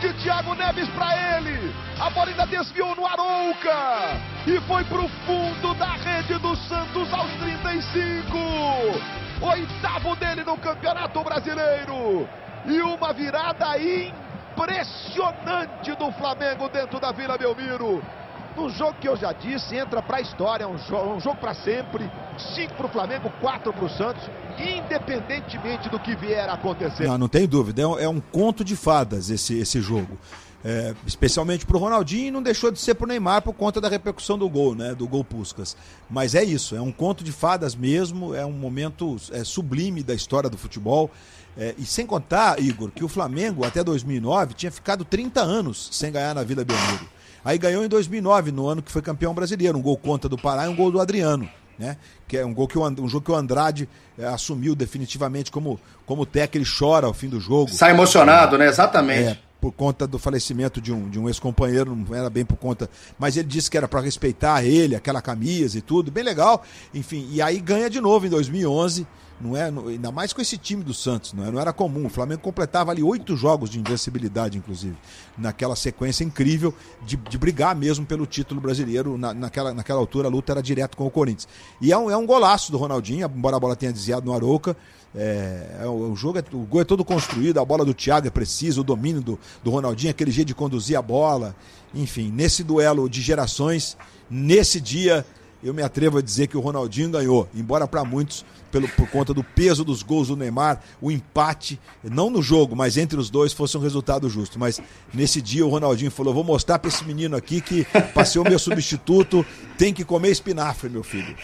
De Thiago Neves para ele. A bola ainda desviou no Arouca. E foi pro fundo da rede do Santos aos 35. Oitavo dele no Campeonato Brasileiro. E uma virada impressionante do Flamengo dentro da Vila Belmiro. Um jogo que eu já disse, entra para a história, um jogo, um jogo para sempre. Cinco para o Flamengo, quatro para o Santos, independentemente do que vier a acontecer. Não, não tem dúvida. É um, é um conto de fadas esse, esse jogo. É, especialmente para o Ronaldinho e não deixou de ser para o Neymar por conta da repercussão do gol, né? Do gol Puscas. Mas é isso, é um conto de fadas mesmo, é um momento é, sublime da história do futebol. É, e sem contar, Igor, que o Flamengo até 2009 tinha ficado 30 anos sem ganhar na Vila Belmiro. Aí ganhou em 2009, no ano que foi campeão brasileiro, um gol contra do Pará e um gol do Adriano. Né? Que é um, gol que o, um jogo que o Andrade é, assumiu definitivamente como, como técnico, ele chora ao fim do jogo. Sai emocionado, né? Exatamente. É, por conta do falecimento de um, de um ex-companheiro, não era bem por conta. Mas ele disse que era para respeitar ele, aquela camisa e tudo, bem legal. Enfim, e aí ganha de novo em 2011 não é, ainda mais com esse time do Santos, não, é, não era comum. O Flamengo completava ali oito jogos de invencibilidade, inclusive, naquela sequência incrível de, de brigar mesmo pelo título brasileiro. Na, naquela, naquela altura a luta era direto com o Corinthians. E é um, é um golaço do Ronaldinho, embora a bola tenha desviado no Arouca. É, é, o, jogo é, o gol é todo construído, a bola do Thiago é precisa, o domínio do, do Ronaldinho, aquele jeito de conduzir a bola. Enfim, nesse duelo de gerações, nesse dia, eu me atrevo a dizer que o Ronaldinho ganhou, embora para muitos pelo, por conta do peso dos gols do Neymar, o empate, não no jogo, mas entre os dois, fosse um resultado justo. Mas nesse dia o Ronaldinho falou: vou mostrar para esse menino aqui que passou o meu substituto, tem que comer espinafre, meu filho.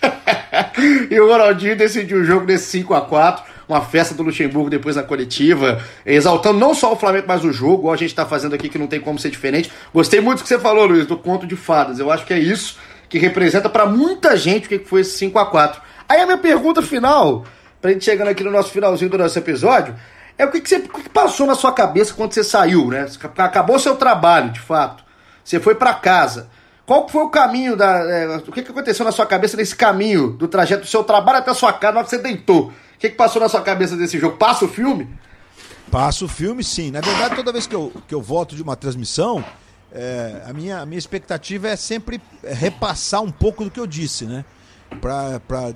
*laughs* e o Ronaldinho decidiu o jogo nesse 5 a 4 uma festa do Luxemburgo depois na coletiva, exaltando não só o Flamengo, mas o jogo, igual a gente está fazendo aqui, que não tem como ser diferente. Gostei muito do que você falou, Luiz, do conto de fadas. Eu acho que é isso que representa para muita gente o que foi esse 5 a 4 Aí a minha pergunta final, pra gente chegando aqui no nosso finalzinho do nosso episódio, é o que, que, você, que passou na sua cabeça quando você saiu, né? Acabou seu trabalho, de fato. Você foi para casa. Qual foi o caminho da. É, o que, que aconteceu na sua cabeça nesse caminho do trajeto do seu trabalho até a sua casa, na hora que você deitou? O que, que passou na sua cabeça desse jogo? Passa o filme? Passa o filme, sim. Na verdade, toda vez que eu, que eu volto de uma transmissão, é, a, minha, a minha expectativa é sempre repassar um pouco do que eu disse, né? Para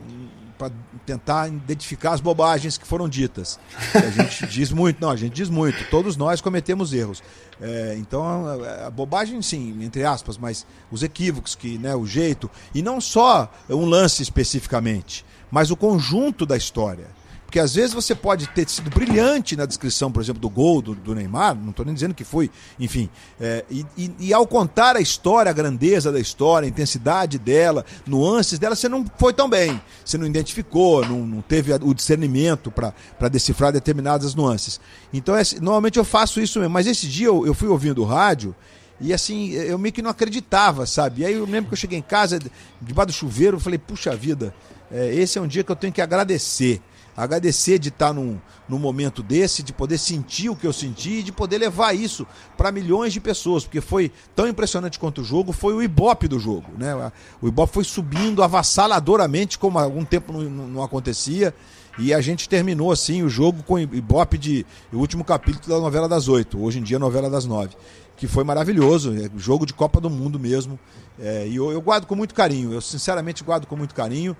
tentar identificar as bobagens que foram ditas. A gente *laughs* diz muito, não, a gente diz muito, todos nós cometemos erros. É, então, a, a, bobagem, sim, entre aspas, mas os equívocos, que, né, o jeito, e não só um lance especificamente, mas o conjunto da história. Porque às vezes você pode ter sido brilhante na descrição, por exemplo, do gol do, do Neymar, não estou nem dizendo que foi, enfim. É, e, e, e, ao contar a história, a grandeza da história, a intensidade dela, nuances dela, você não foi tão bem. Você não identificou, não, não teve o discernimento para decifrar determinadas nuances. Então, é, normalmente eu faço isso mesmo. Mas esse dia eu, eu fui ouvindo o rádio. E assim, eu meio que não acreditava, sabe? E aí eu lembro que eu cheguei em casa, debaixo do chuveiro, eu falei, puxa vida, é, esse é um dia que eu tenho que agradecer agradecer de estar num, num momento desse, de poder sentir o que eu senti e de poder levar isso para milhões de pessoas, porque foi tão impressionante quanto o jogo, foi o ibope do jogo. Né? O ibope foi subindo avassaladoramente, como há algum tempo não, não acontecia. E a gente terminou assim o jogo com o Ibope de o último capítulo da novela das oito, hoje em dia novela das nove, que foi maravilhoso, é jogo de Copa do Mundo mesmo. É, e eu, eu guardo com muito carinho, eu sinceramente guardo com muito carinho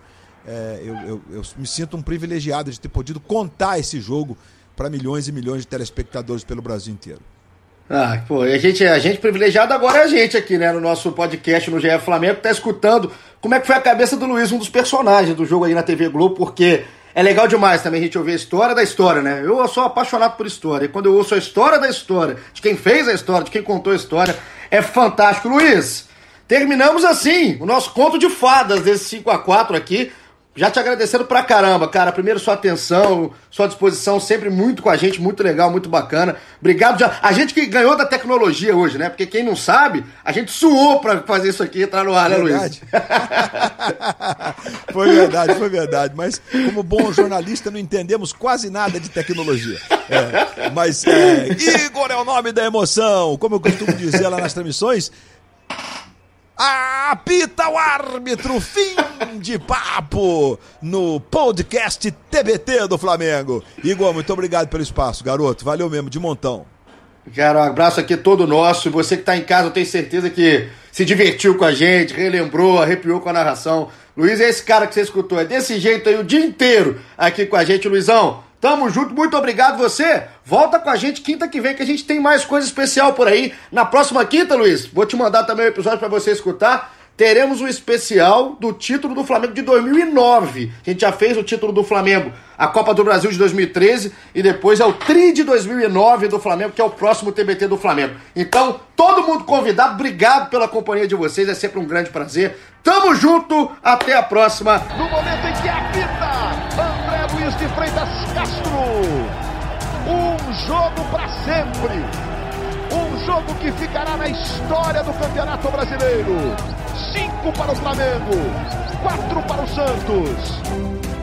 é, eu, eu, eu, me sinto um privilegiado de ter podido contar esse jogo para milhões e milhões de telespectadores pelo Brasil inteiro. Ah, pô, a gente, a gente privilegiado agora é a gente aqui, né, no nosso podcast no GE Flamengo, tá escutando como é que foi a cabeça do Luiz, um dos personagens do jogo aí na TV Globo, porque é legal demais também a gente ouvir a história da história, né? Eu sou apaixonado por história, e quando eu ouço a história da história, de quem fez a história, de quem contou a história, é fantástico. Luiz, terminamos assim o nosso conto de fadas desse 5 a 4 aqui. Já te agradecendo pra caramba, cara. Primeiro, sua atenção, sua disposição, sempre muito com a gente, muito legal, muito bacana. Obrigado. Já... A gente que ganhou da tecnologia hoje, né? Porque quem não sabe, a gente suou pra fazer isso aqui entrar no ar, né, Luiz? *laughs* foi verdade, foi verdade. Mas, como bom jornalista, não entendemos quase nada de tecnologia. É, mas, é, Igor é o nome da emoção. Como eu costumo dizer lá nas transmissões, Apita o árbitro, fim de papo no podcast TBT do Flamengo. Igor, muito obrigado pelo espaço, garoto. Valeu mesmo, de montão. Cara, um abraço aqui todo nosso. Você que está em casa, eu tenho certeza que se divertiu com a gente, relembrou, arrepiou com a narração. Luiz é esse cara que você escutou. É desse jeito aí o dia inteiro aqui com a gente, Luizão. Tamo junto, muito obrigado você. Volta com a gente quinta que vem que a gente tem mais coisa especial por aí. Na próxima quinta, Luiz, vou te mandar também o um episódio para você escutar. Teremos um especial do título do Flamengo de 2009. A gente já fez o título do Flamengo, a Copa do Brasil de 2013 e depois é o Tri de 2009 do Flamengo, que é o próximo TBT do Flamengo. Então, todo mundo convidado, obrigado pela companhia de vocês, é sempre um grande prazer. Tamo junto, até a próxima. No momento em que Um jogo para sempre. Um jogo que ficará na história do Campeonato Brasileiro. Cinco para o Flamengo, quatro para o Santos.